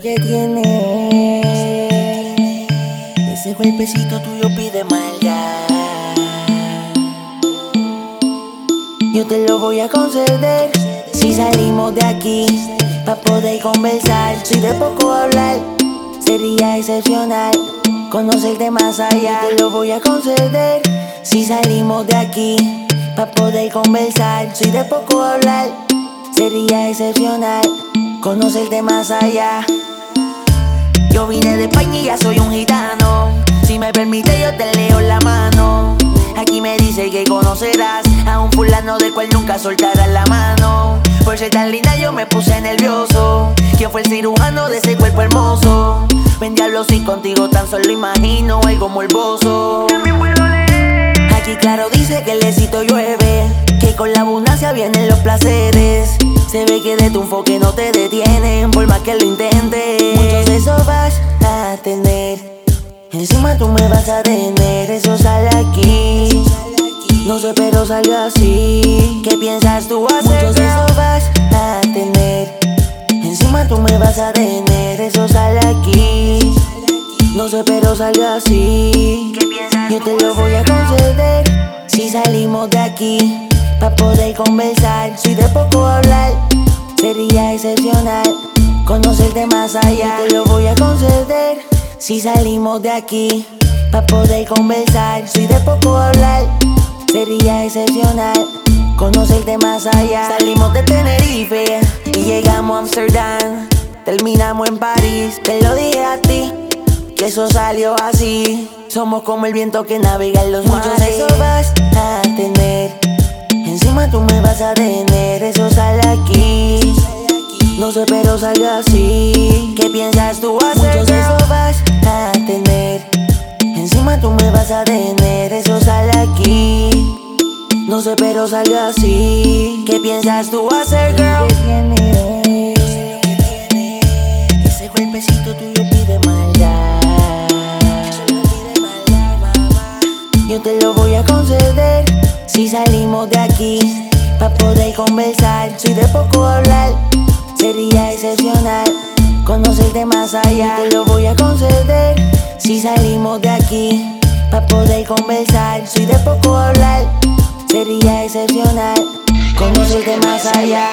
que tiene. Ese golpecito tuyo pide maldad. Yo te lo voy a conceder si salimos de aquí. Pa' poder conversar, si de poco hablar, sería excepcional. Conocerte más allá, lo voy a conceder si salimos de aquí. Pa' poder conversar, si de poco hablar sería excepcional conocerte más allá. Yo vine de España y ya soy un gitano. Si me permite, yo te leo la mano. Aquí me dice que conocerás a un fulano del cual nunca soltarás la mano. Por ser tan linda, yo me puse nervioso. ¿Quién fue el cirujano de ese cuerpo hermoso? Ven diablo, si contigo tan solo imagino algo morboso. Aquí claro dice que el éxito llueve, que con la abundancia vienen los placeres. Se ve que de tu enfoque no te detienen, por más que lo intentes. Muchos de esos vas a tener. Encima tú me vas a tener, eso sale aquí. No sé, pero salió así. ¿Qué piensas tú hacer? Muchos de esos vas a tener. Encima tú me vas a tener, eso sale aquí. No sé, pero salió así. ¿Qué piensas Yo te lo voy a conceder si salimos de aquí poder conversar. Si de poco hablar sería excepcional conocerte más allá. Te lo voy a conceder si salimos de aquí pa poder conversar. Si de poco hablar sería excepcional conocerte más allá. Salimos de Tenerife y llegamos a Amsterdam. Terminamos en París, te lo dije a ti que eso salió así. Somos como el viento que navega en los Muchos esos vas vas a tener, eso sale aquí. No sé, pero salió así. ¿Qué piensas tú hacer? Muchos de esos vas a tener. Encima tú me vas a tener, eso sale aquí. No sé, pero salió así. ¿Qué piensas tú hacer, girl? Ese cuerpecito tuyo pide maldad. Yo te lo voy a conceder si salimos de aquí pa poder conversar. Si de poco hablar sería excepcional conocerte más allá. Lo voy a conceder si salimos de aquí pa poder conversar. Si de poco hablar sería excepcional conocerte más allá.